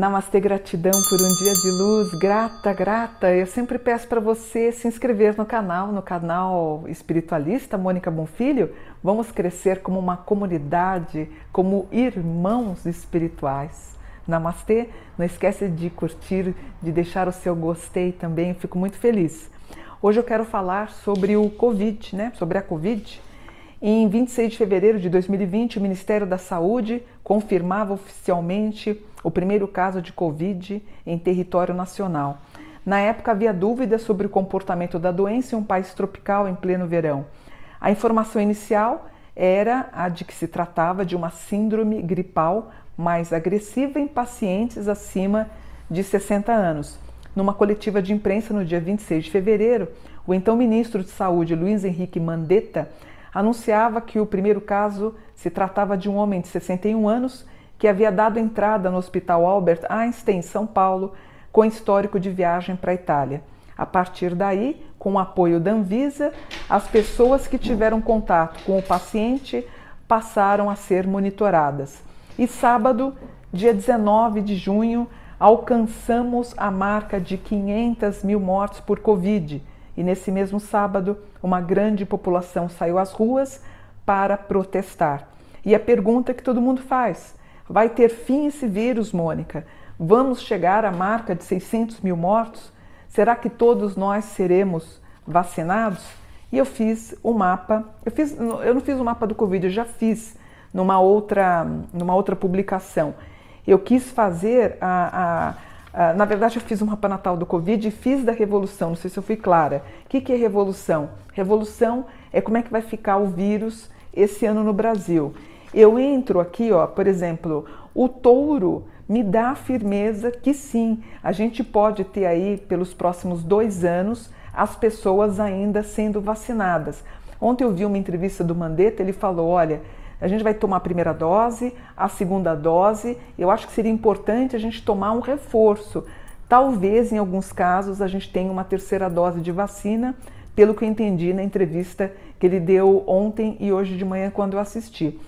Namastê, gratidão por um dia de luz, grata, grata. Eu sempre peço para você se inscrever no canal, no canal espiritualista Mônica Bonfilho. Vamos crescer como uma comunidade, como irmãos espirituais. Namastê, não esquece de curtir, de deixar o seu gostei também, fico muito feliz. Hoje eu quero falar sobre o Covid, né? Sobre a Covid. Em 26 de fevereiro de 2020, o Ministério da Saúde confirmava oficialmente o primeiro caso de Covid em território nacional. Na época havia dúvidas sobre o comportamento da doença em um país tropical em pleno verão. A informação inicial era a de que se tratava de uma síndrome gripal mais agressiva em pacientes acima de 60 anos. Numa coletiva de imprensa no dia 26 de fevereiro, o então ministro de Saúde, Luiz Henrique Mandetta, anunciava que o primeiro caso se tratava de um homem de 61 anos que havia dado entrada no Hospital Albert Einstein, São Paulo, com histórico de viagem para a Itália. A partir daí, com o apoio da Anvisa, as pessoas que tiveram contato com o paciente passaram a ser monitoradas. E sábado, dia 19 de junho, alcançamos a marca de 500 mil mortes por Covid. E nesse mesmo sábado, uma grande população saiu às ruas para protestar. E a pergunta que todo mundo faz: Vai ter fim esse vírus, Mônica? Vamos chegar à marca de 600 mil mortos? Será que todos nós seremos vacinados? E eu fiz o mapa, eu, fiz, eu não fiz o mapa do Covid, eu já fiz numa outra, numa outra publicação. Eu quis fazer a, a, a, na verdade eu fiz um mapa natal do Covid e fiz da revolução, não sei se eu fui clara. O que, que é revolução? Revolução é como é que vai ficar o vírus esse ano no Brasil. Eu entro aqui, ó, por exemplo, o touro me dá a firmeza que sim, a gente pode ter aí pelos próximos dois anos as pessoas ainda sendo vacinadas. Ontem eu vi uma entrevista do Mandetta, ele falou: olha, a gente vai tomar a primeira dose, a segunda dose, eu acho que seria importante a gente tomar um reforço. Talvez, em alguns casos, a gente tenha uma terceira dose de vacina, pelo que eu entendi na entrevista que ele deu ontem e hoje de manhã, quando eu assisti.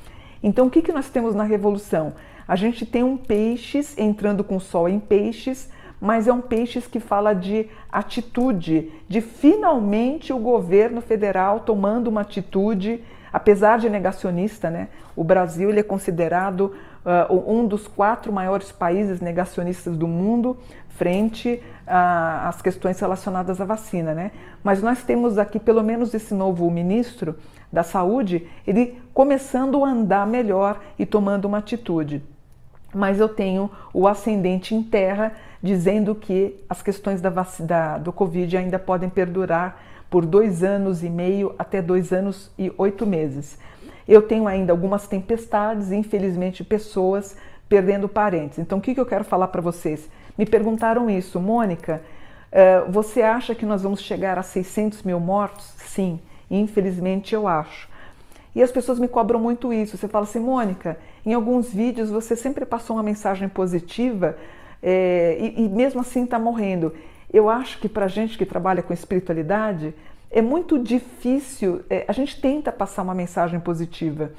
Então, o que, que nós temos na Revolução? A gente tem um peixes entrando com sol em peixes, mas é um peixes que fala de atitude, de finalmente o governo federal tomando uma atitude, apesar de negacionista, né? O Brasil ele é considerado uh, um dos quatro maiores países negacionistas do mundo frente às questões relacionadas à vacina, né? Mas nós temos aqui pelo menos esse novo ministro da saúde, ele começando a andar melhor e tomando uma atitude. Mas eu tenho o ascendente em terra dizendo que as questões da, da, do Covid ainda podem perdurar por dois anos e meio até dois anos e oito meses. Eu tenho ainda algumas tempestades infelizmente, pessoas perdendo parentes. Então, o que, eu quero falar para vocês? Me perguntaram isso, Mônica, uh, você acha que nós vamos chegar a 600 mil mortos? Sim. Infelizmente eu acho. E as pessoas me cobram muito isso. Você fala assim, Mônica, em alguns vídeos você sempre passou uma mensagem positiva é, e, e, mesmo assim está morrendo. Eu acho que para gente que trabalha com espiritualidade é muito difícil. É, a gente tenta passar uma mensagem positiva.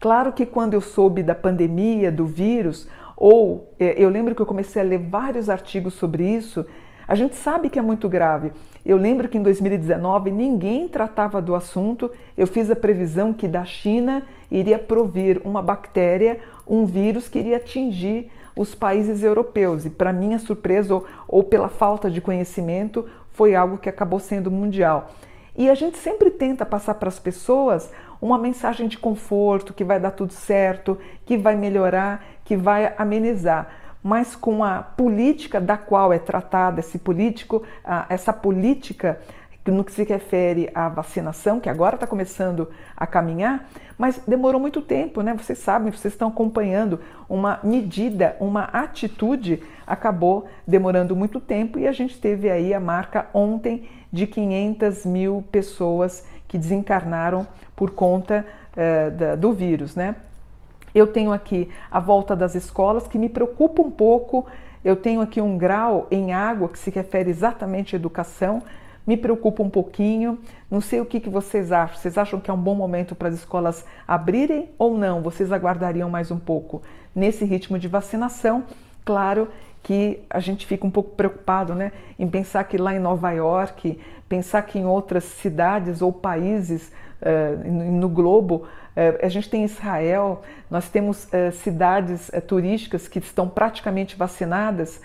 Claro que quando eu soube da pandemia, do vírus, ou é, eu lembro que eu comecei a ler vários artigos sobre isso, a gente sabe que é muito grave. Eu lembro que em 2019 ninguém tratava do assunto. Eu fiz a previsão que da China iria provir uma bactéria, um vírus que iria atingir os países europeus. E para minha surpresa, ou, ou pela falta de conhecimento, foi algo que acabou sendo mundial. E a gente sempre tenta passar para as pessoas uma mensagem de conforto, que vai dar tudo certo, que vai melhorar, que vai amenizar mas com a política da qual é tratada esse político, essa política no que se refere à vacinação, que agora está começando a caminhar, mas demorou muito tempo, né? Vocês sabem, vocês estão acompanhando uma medida, uma atitude, acabou demorando muito tempo e a gente teve aí a marca ontem de 500 mil pessoas que desencarnaram por conta uh, da, do vírus, né? Eu tenho aqui a volta das escolas que me preocupa um pouco Eu tenho aqui um grau em água que se refere exatamente à educação. Me preocupa um pouquinho. Não sei o que, que vocês acham. Vocês acham que é um bom momento para as escolas abrirem ou não? Vocês aguardariam mais um pouco nesse ritmo de vacinação? Claro que a gente fica um pouco preocupado né, em pensar que lá em Nova York, pensar que em outras cidades ou países uh, no globo, uh, a gente tem Israel, nós temos uh, cidades turísticas que estão praticamente vacinadas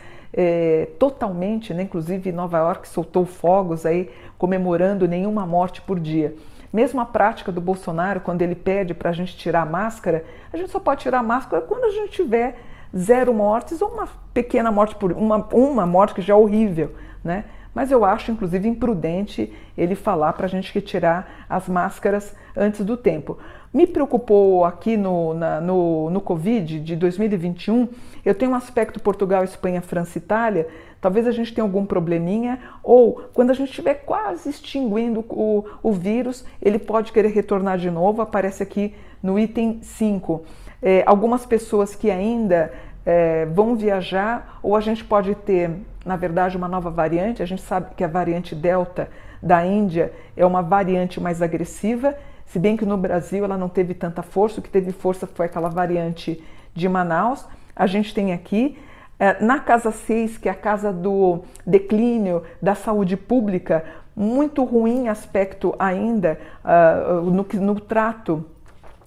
totalmente, né? inclusive Nova York soltou fogos aí comemorando nenhuma morte por dia. Mesmo a prática do Bolsonaro, quando ele pede para a gente tirar a máscara, a gente só pode tirar a máscara quando a gente tiver zero mortes ou uma pequena morte por uma, uma morte que já é horrível, né? Mas eu acho, inclusive, imprudente ele falar para a gente retirar as máscaras antes do tempo. Me preocupou aqui no, na, no, no Covid de 2021, eu tenho um aspecto Portugal, Espanha, França, Itália, talvez a gente tenha algum probleminha, ou quando a gente estiver quase extinguindo o, o vírus, ele pode querer retornar de novo, aparece aqui no item 5 é, algumas pessoas que ainda é, vão viajar, ou a gente pode ter, na verdade, uma nova variante. A gente sabe que a variante Delta da Índia é uma variante mais agressiva, se bem que no Brasil ela não teve tanta força, o que teve força foi aquela variante de Manaus. A gente tem aqui é, na casa 6, que é a casa do declínio da saúde pública, muito ruim aspecto ainda uh, no, no trato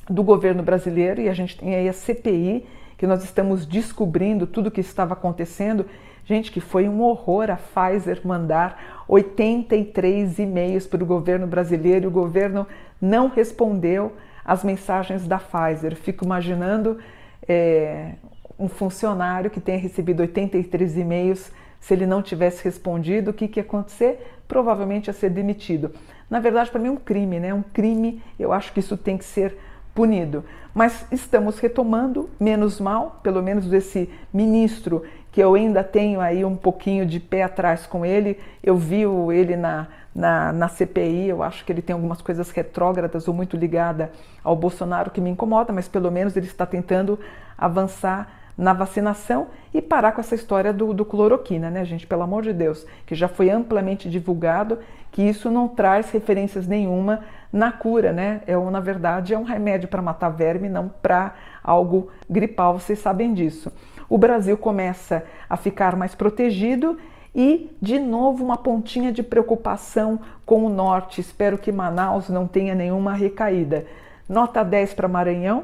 do governo brasileiro e a gente tem aí a CPI, que nós estamos descobrindo tudo o que estava acontecendo. Gente, que foi um horror a Pfizer mandar 83 e-mails para o governo brasileiro e o governo não respondeu às mensagens da Pfizer. Fico imaginando é, um funcionário que tenha recebido 83 e-mails, se ele não tivesse respondido, o que, que ia acontecer? Provavelmente ia ser demitido. Na verdade, para mim é um crime, né? Um crime, eu acho que isso tem que ser punido. Mas estamos retomando, menos mal, pelo menos desse ministro, que eu ainda tenho aí um pouquinho de pé atrás com ele. Eu vi ele na, na, na CPI, eu acho que ele tem algumas coisas retrógradas ou muito ligada ao Bolsonaro que me incomoda, mas pelo menos ele está tentando avançar na vacinação e parar com essa história do, do, cloroquina, né, gente? Pelo amor de Deus, que já foi amplamente divulgado que isso não traz referências nenhuma na cura, né? É, na verdade, é um remédio para matar verme, não para algo gripal, vocês sabem disso. O Brasil começa a ficar mais protegido e, de novo, uma pontinha de preocupação com o norte. Espero que Manaus não tenha nenhuma recaída. Nota 10 para Maranhão,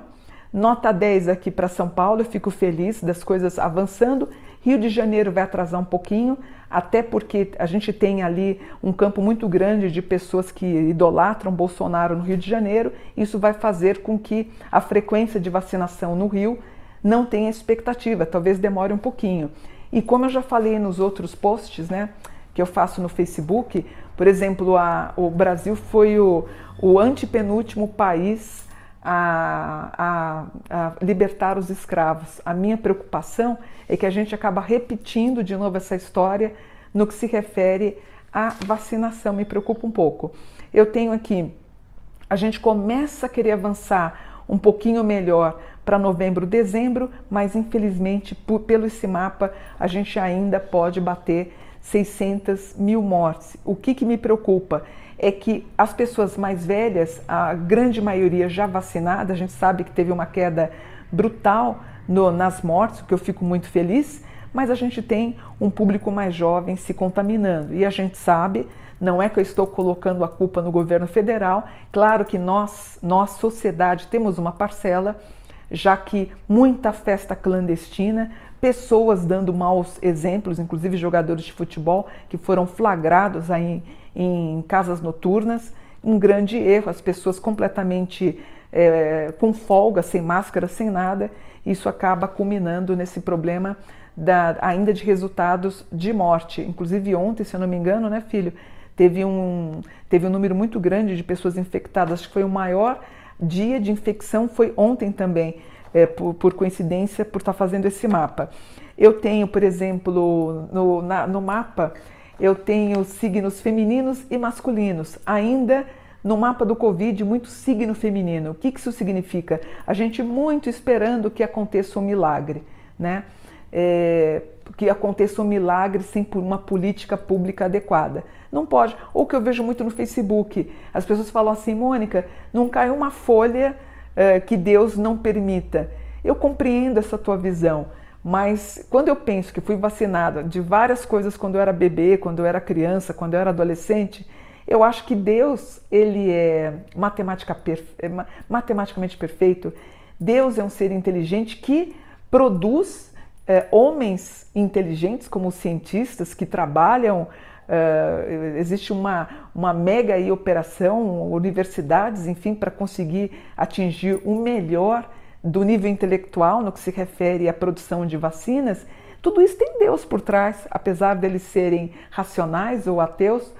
nota 10 aqui para São Paulo. Eu fico feliz das coisas avançando. Rio de Janeiro vai atrasar um pouquinho, até porque a gente tem ali um campo muito grande de pessoas que idolatram Bolsonaro no Rio de Janeiro. Isso vai fazer com que a frequência de vacinação no Rio não tenha expectativa, talvez demore um pouquinho. E como eu já falei nos outros posts, né, que eu faço no Facebook, por exemplo, a, o Brasil foi o, o antepenúltimo país a, a, a, libertar os escravos. A minha preocupação é que a gente acaba repetindo de novo essa história no que se refere à vacinação. Me preocupa um pouco. Eu tenho aqui, a gente começa a querer avançar um pouquinho melhor para novembro, dezembro, mas infelizmente por, pelo esse mapa a gente ainda pode bater 600 mil mortes. O que, que me preocupa? é que as pessoas mais velhas, a grande maioria já vacinada, a gente sabe que teve uma queda brutal no, nas mortes, o que eu fico muito feliz, mas a gente tem um público mais jovem se contaminando. E a gente sabe, não é que eu estou colocando a culpa no governo federal, claro que nós, nós sociedade, temos uma parcela, já que muita festa clandestina, pessoas dando maus exemplos, inclusive jogadores de futebol que foram flagrados aí em casas noturnas, um grande erro, as pessoas completamente é, com folga, sem máscara, sem nada, isso acaba culminando nesse problema da, ainda de resultados de morte. Inclusive ontem, se eu não me engano, né, filho, teve um, teve um número muito grande de pessoas infectadas, acho que foi o maior dia de infecção, foi ontem também, é, por, por, coincidência, por estar fazendo esse mapa. Eu tenho, por exemplo, no, na, no mapa, eu tenho signos femininos e masculinos. Ainda no mapa do Covid, muito signo feminino. O que isso significa? A gente muito esperando que aconteça um milagre, né? É, que aconteça um milagre sem uma política pública adequada. Não pode. Ou que eu vejo muito no Facebook, as pessoas falam assim, Mônica, não cai uma folha é, que Deus não permita. Eu compreendo essa tua visão, mas quando eu penso que fui vacinada de várias coisas quando eu era bebê, quando eu era criança, quando eu era adolescente, eu acho que Deus, ele é, perfe... Matematicamente perfeito. Deus é um ser inteligente que produz é, homens inteligentes, como cientistas, que trabalham. É, existe uma, uma mega operação, universidades, enfim, para conseguir atingir o melhor do nível intelectual no que se refere à produção de vacinas, tudo isso tem Deus por trás, apesar deles serem racionais ou ateus,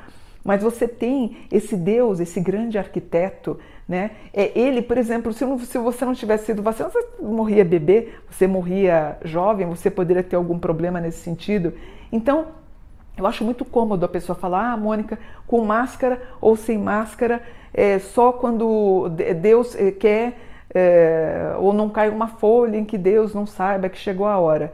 mas você tem esse Deus, esse grande arquiteto, né? É ele, por exemplo, se, se você não tivesse sido vacinado, você morria bebê, você morria jovem, você poderia ter algum problema nesse sentido. Então, eu acho muito cômodo a pessoa falar, ah, Mônica, com máscara ou sem máscara, é só quando Deus eh, quer é, ou não cai uma folha em que Deus não saiba que chegou a hora.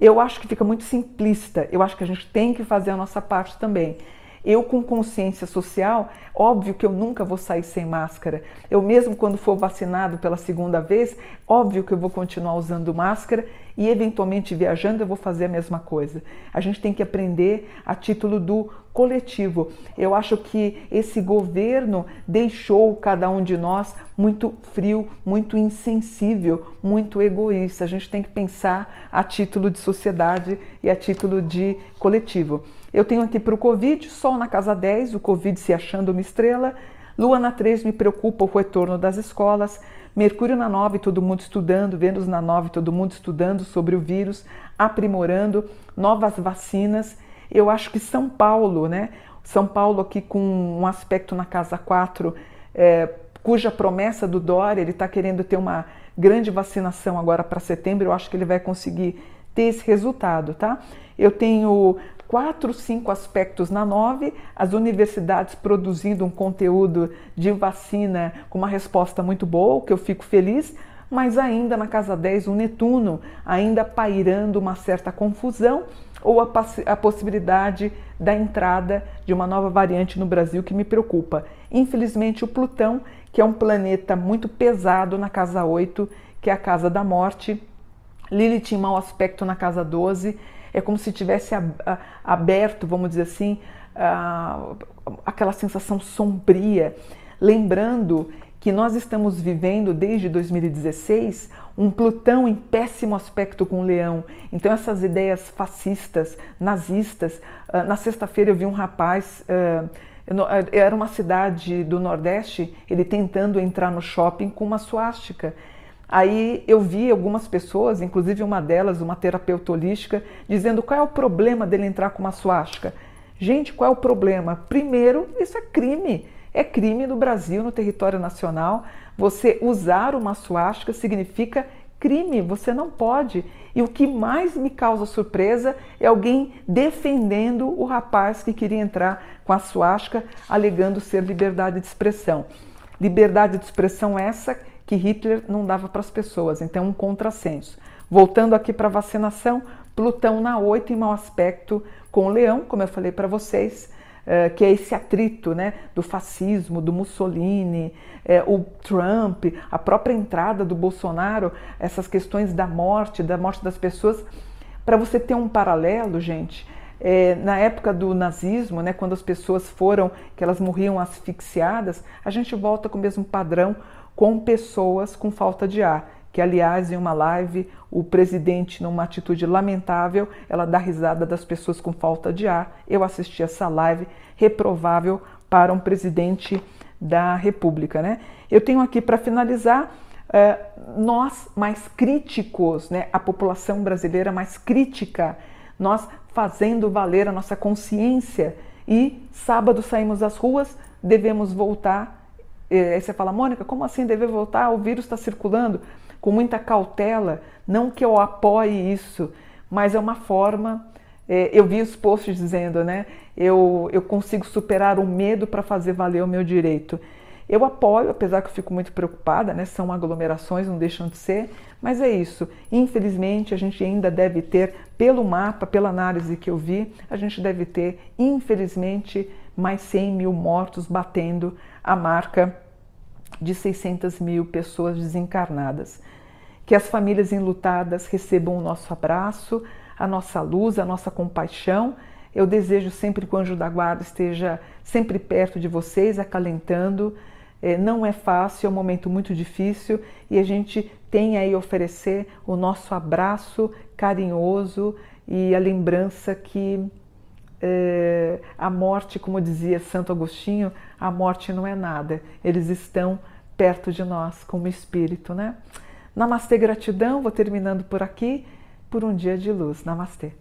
Eu acho que fica muito simplista. Eu acho que a gente tem que fazer a nossa parte também. Eu, com consciência social, óbvio que eu nunca vou sair sem máscara. Eu, mesmo quando for vacinado pela segunda vez, óbvio que eu vou continuar usando máscara e, eventualmente, viajando, eu vou fazer a mesma coisa. A gente tem que aprender a título do coletivo. Eu acho que esse governo deixou cada um de nós muito frio, muito insensível, muito egoísta. A gente tem que pensar a título de sociedade e a título de coletivo. Eu tenho aqui para o Covid, Sol na casa 10, o Covid se achando uma estrela. Lua na 3 me preocupa o retorno das escolas. Mercúrio na 9, todo mundo estudando. Vênus na 9, todo mundo estudando sobre o vírus, aprimorando novas vacinas. Eu acho que São Paulo, né? São Paulo aqui com um aspecto na casa 4, é, cuja promessa do Dória, ele está querendo ter uma grande vacinação agora para setembro. Eu acho que ele vai conseguir ter esse resultado, tá? Eu tenho quatro, cinco aspectos na nove, as universidades produzindo um conteúdo de vacina com uma resposta muito boa, que eu fico feliz, mas ainda na casa 10 o Netuno, ainda pairando uma certa confusão ou a, a, possibilidade da entrada de uma nova variante no Brasil que me preocupa. Infelizmente, o Plutão, que é um planeta muito pesado na casa 8, que é a casa da morte, Lilith em mau aspecto na casa 12, é como se tivesse aberto, vamos dizer assim, aquela sensação sombria, lembrando que nós estamos vivendo desde 2016 um Plutão em péssimo aspecto com o Leão. Então essas ideias fascistas, nazistas. Na sexta-feira eu vi um rapaz, era uma cidade do Nordeste, ele tentando entrar no shopping com uma suástica. Aí eu vi algumas pessoas, inclusive uma delas, uma terapeuta holística, dizendo qual é o problema dele entrar com uma suástica. Gente, qual é o problema? Primeiro, isso é crime. É crime no Brasil, no território nacional. Você usar uma suástica significa crime, você não pode. E o que mais me causa surpresa é alguém defendendo o rapaz que queria entrar com a suástica, alegando ser liberdade de expressão. Liberdade de expressão essa que Hitler não dava para as pessoas, então um contrassenso. Voltando aqui para a vacinação, Plutão na 8 em mau aspecto com o Leão, como eu falei para vocês, é, que é esse atrito né, do fascismo, do Mussolini, é, o Trump, a própria entrada do Bolsonaro, essas questões da morte, da morte das pessoas. Para você ter um paralelo, gente, é, na época do nazismo, né, quando as pessoas foram, que elas morriam asfixiadas, a gente volta com o mesmo padrão com pessoas com falta de ar. Que, aliás, em uma live, o presidente, numa atitude lamentável, ela dá risada das pessoas com falta de ar. Eu assisti essa live reprovável para um presidente da República. Né? Eu tenho aqui para finalizar. É, nós mais críticos, né, a população brasileira mais crítica, nós fazendo valer a nossa consciência e sábado saímos às ruas, devemos voltar Aí você fala, Mônica, como assim deve voltar? O vírus está circulando com muita cautela. Não que eu apoie isso, mas é uma forma. É, eu vi os posts dizendo, né? Eu, eu consigo superar o medo para fazer valer o meu direito. Eu apoio, apesar que eu fico muito preocupada, né? São aglomerações, não deixam de ser, mas é isso. Infelizmente, a gente ainda deve ter, pelo mapa, pela análise que eu vi, a gente deve ter, infelizmente, mais 100 mil mortos batendo a marca de 600 mil pessoas desencarnadas. Que as famílias enlutadas recebam o nosso abraço, a nossa luz, a nossa compaixão. Eu desejo sempre que o anjo da guarda esteja sempre perto de vocês, acalentando. É, não é fácil, é um momento muito difícil e a gente tem aí oferecer o nosso abraço carinhoso e a lembrança que é, a morte, como dizia Santo Agostinho, a morte não é nada, eles estão perto de nós como espírito, né? Namastê, gratidão, vou terminando por aqui, por um dia de luz. Namastê.